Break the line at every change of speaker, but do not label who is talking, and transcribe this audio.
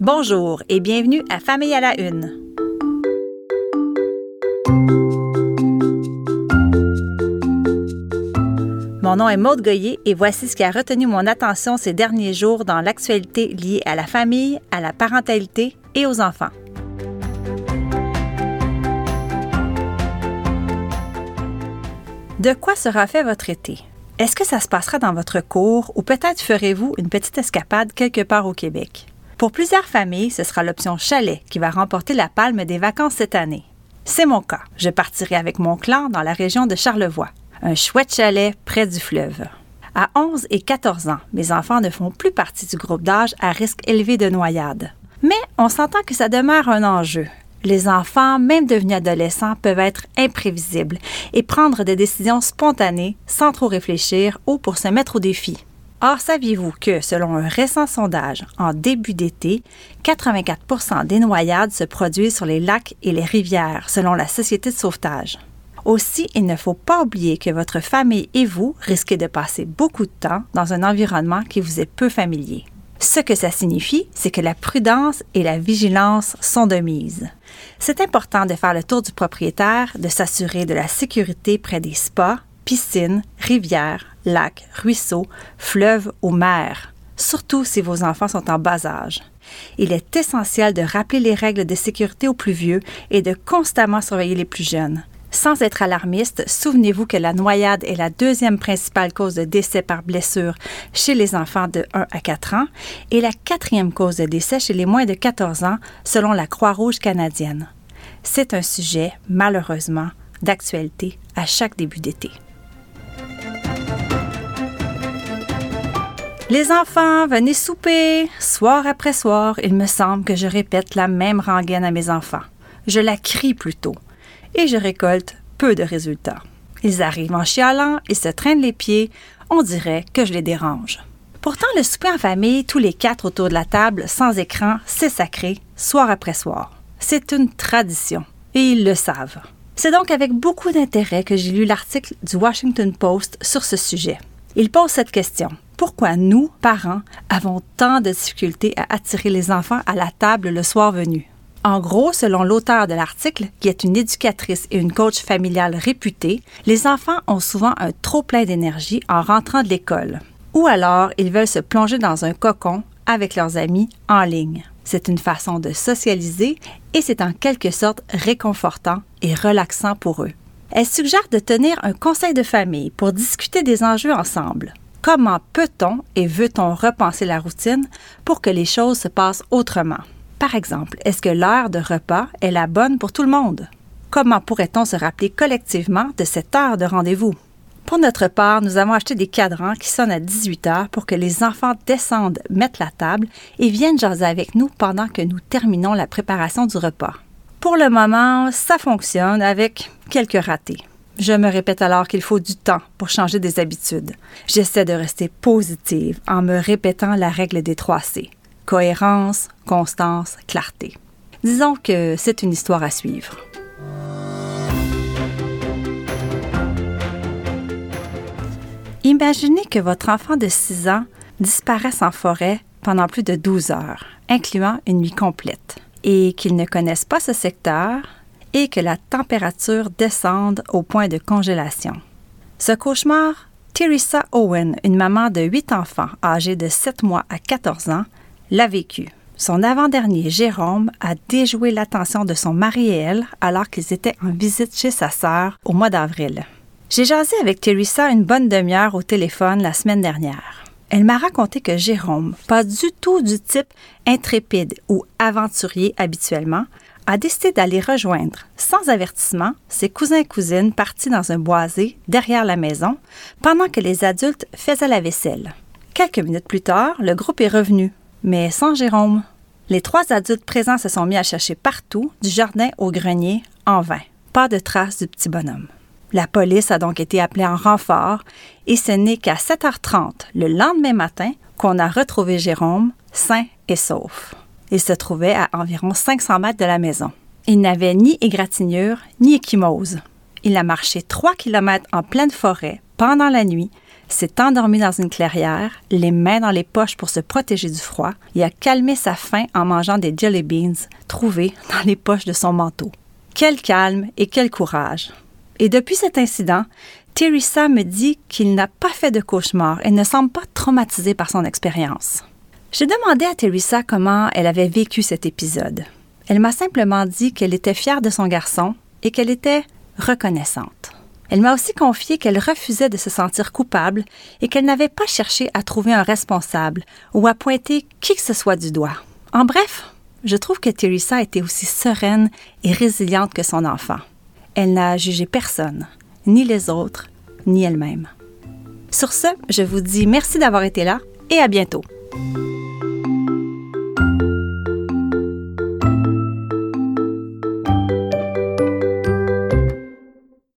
Bonjour et bienvenue à Famille à la Une. Mon nom est Maude Goyer et voici ce qui a retenu mon attention ces derniers jours dans l'actualité liée à la famille, à la parentalité et aux enfants. De quoi sera fait votre été? Est-ce que ça se passera dans votre cours ou peut-être ferez-vous une petite escapade quelque part au Québec? Pour plusieurs familles, ce sera l'option chalet qui va remporter la palme des vacances cette année. C'est mon cas. Je partirai avec mon clan dans la région de Charlevoix, un chouette chalet près du fleuve. À 11 et 14 ans, mes enfants ne font plus partie du groupe d'âge à risque élevé de noyade. Mais on s'entend que ça demeure un enjeu, les enfants, même devenus adolescents, peuvent être imprévisibles et prendre des décisions spontanées sans trop réfléchir ou pour se mettre au défi. Or, saviez-vous que, selon un récent sondage, en début d'été, 84% des noyades se produisent sur les lacs et les rivières, selon la Société de sauvetage? Aussi, il ne faut pas oublier que votre famille et vous risquez de passer beaucoup de temps dans un environnement qui vous est peu familier. Ce que ça signifie, c'est que la prudence et la vigilance sont de mise. C'est important de faire le tour du propriétaire, de s'assurer de la sécurité près des spas, piscines, rivières, lacs, ruisseaux, fleuves ou mers, surtout si vos enfants sont en bas âge. Il est essentiel de rappeler les règles de sécurité aux plus vieux et de constamment surveiller les plus jeunes. Sans être alarmiste, souvenez-vous que la noyade est la deuxième principale cause de décès par blessure chez les enfants de 1 à 4 ans et la quatrième cause de décès chez les moins de 14 ans selon la Croix-Rouge canadienne. C'est un sujet, malheureusement, d'actualité à chaque début d'été. Les enfants, venez souper. Soir après soir, il me semble que je répète la même rengaine à mes enfants. Je la crie plutôt et je récolte peu de résultats. Ils arrivent en chialant et se traînent les pieds, on dirait que je les dérange. Pourtant, le souper en famille, tous les quatre autour de la table, sans écran, c'est sacré, soir après soir. C'est une tradition, et ils le savent. C'est donc avec beaucoup d'intérêt que j'ai lu l'article du Washington Post sur ce sujet. Il pose cette question. Pourquoi nous, parents, avons tant de difficultés à attirer les enfants à la table le soir venu? En gros, selon l'auteur de l'article, qui est une éducatrice et une coach familiale réputée, les enfants ont souvent un trop plein d'énergie en rentrant de l'école. Ou alors, ils veulent se plonger dans un cocon avec leurs amis en ligne. C'est une façon de socialiser et c'est en quelque sorte réconfortant et relaxant pour eux. Elle suggère de tenir un conseil de famille pour discuter des enjeux ensemble. Comment peut-on et veut-on repenser la routine pour que les choses se passent autrement? Par exemple, est-ce que l'heure de repas est la bonne pour tout le monde? Comment pourrait-on se rappeler collectivement de cette heure de rendez-vous? Pour notre part, nous avons acheté des cadrans qui sonnent à 18 heures pour que les enfants descendent, mettent la table et viennent jaser avec nous pendant que nous terminons la préparation du repas. Pour le moment, ça fonctionne avec quelques ratés. Je me répète alors qu'il faut du temps pour changer des habitudes. J'essaie de rester positive en me répétant la règle des 3 C cohérence, constance, clarté. Disons que c'est une histoire à suivre. Imaginez que votre enfant de 6 ans disparaisse en forêt pendant plus de 12 heures, incluant une nuit complète, et qu'il ne connaisse pas ce secteur et que la température descende au point de congélation. Ce cauchemar, Teresa Owen, une maman de 8 enfants âgés de 7 mois à 14 ans, l'a vécu. Son avant-dernier, Jérôme, a déjoué l'attention de son mari et elle alors qu'ils étaient en visite chez sa sœur au mois d'avril. J'ai jasé avec Teresa une bonne demi-heure au téléphone la semaine dernière. Elle m'a raconté que Jérôme, pas du tout du type intrépide ou aventurier habituellement, a décidé d'aller rejoindre, sans avertissement, ses cousins et cousines partis dans un boisé derrière la maison pendant que les adultes faisaient la vaisselle. Quelques minutes plus tard, le groupe est revenu, mais sans Jérôme. Les trois adultes présents se sont mis à chercher partout, du jardin au grenier, en vain. Pas de traces du petit bonhomme. La police a donc été appelée en renfort et ce n'est qu'à 7h30 le lendemain matin qu'on a retrouvé Jérôme sain et sauf. Il se trouvait à environ 500 mètres de la maison. Il n'avait ni égratignure ni échymose. Il a marché 3 km en pleine forêt pendant la nuit s'est endormie dans une clairière, les mains dans les poches pour se protéger du froid, et a calmé sa faim en mangeant des jelly beans trouvés dans les poches de son manteau. Quel calme et quel courage. Et depuis cet incident, Teresa me dit qu'il n'a pas fait de cauchemar et ne semble pas traumatisé par son expérience. J'ai demandé à Teresa comment elle avait vécu cet épisode. Elle m'a simplement dit qu'elle était fière de son garçon et qu'elle était reconnaissante. Elle m'a aussi confié qu'elle refusait de se sentir coupable et qu'elle n'avait pas cherché à trouver un responsable ou à pointer qui que ce soit du doigt. En bref, je trouve que Teresa était aussi sereine et résiliente que son enfant. Elle n'a jugé personne, ni les autres, ni elle-même. Sur ce, je vous dis merci d'avoir été là et à bientôt.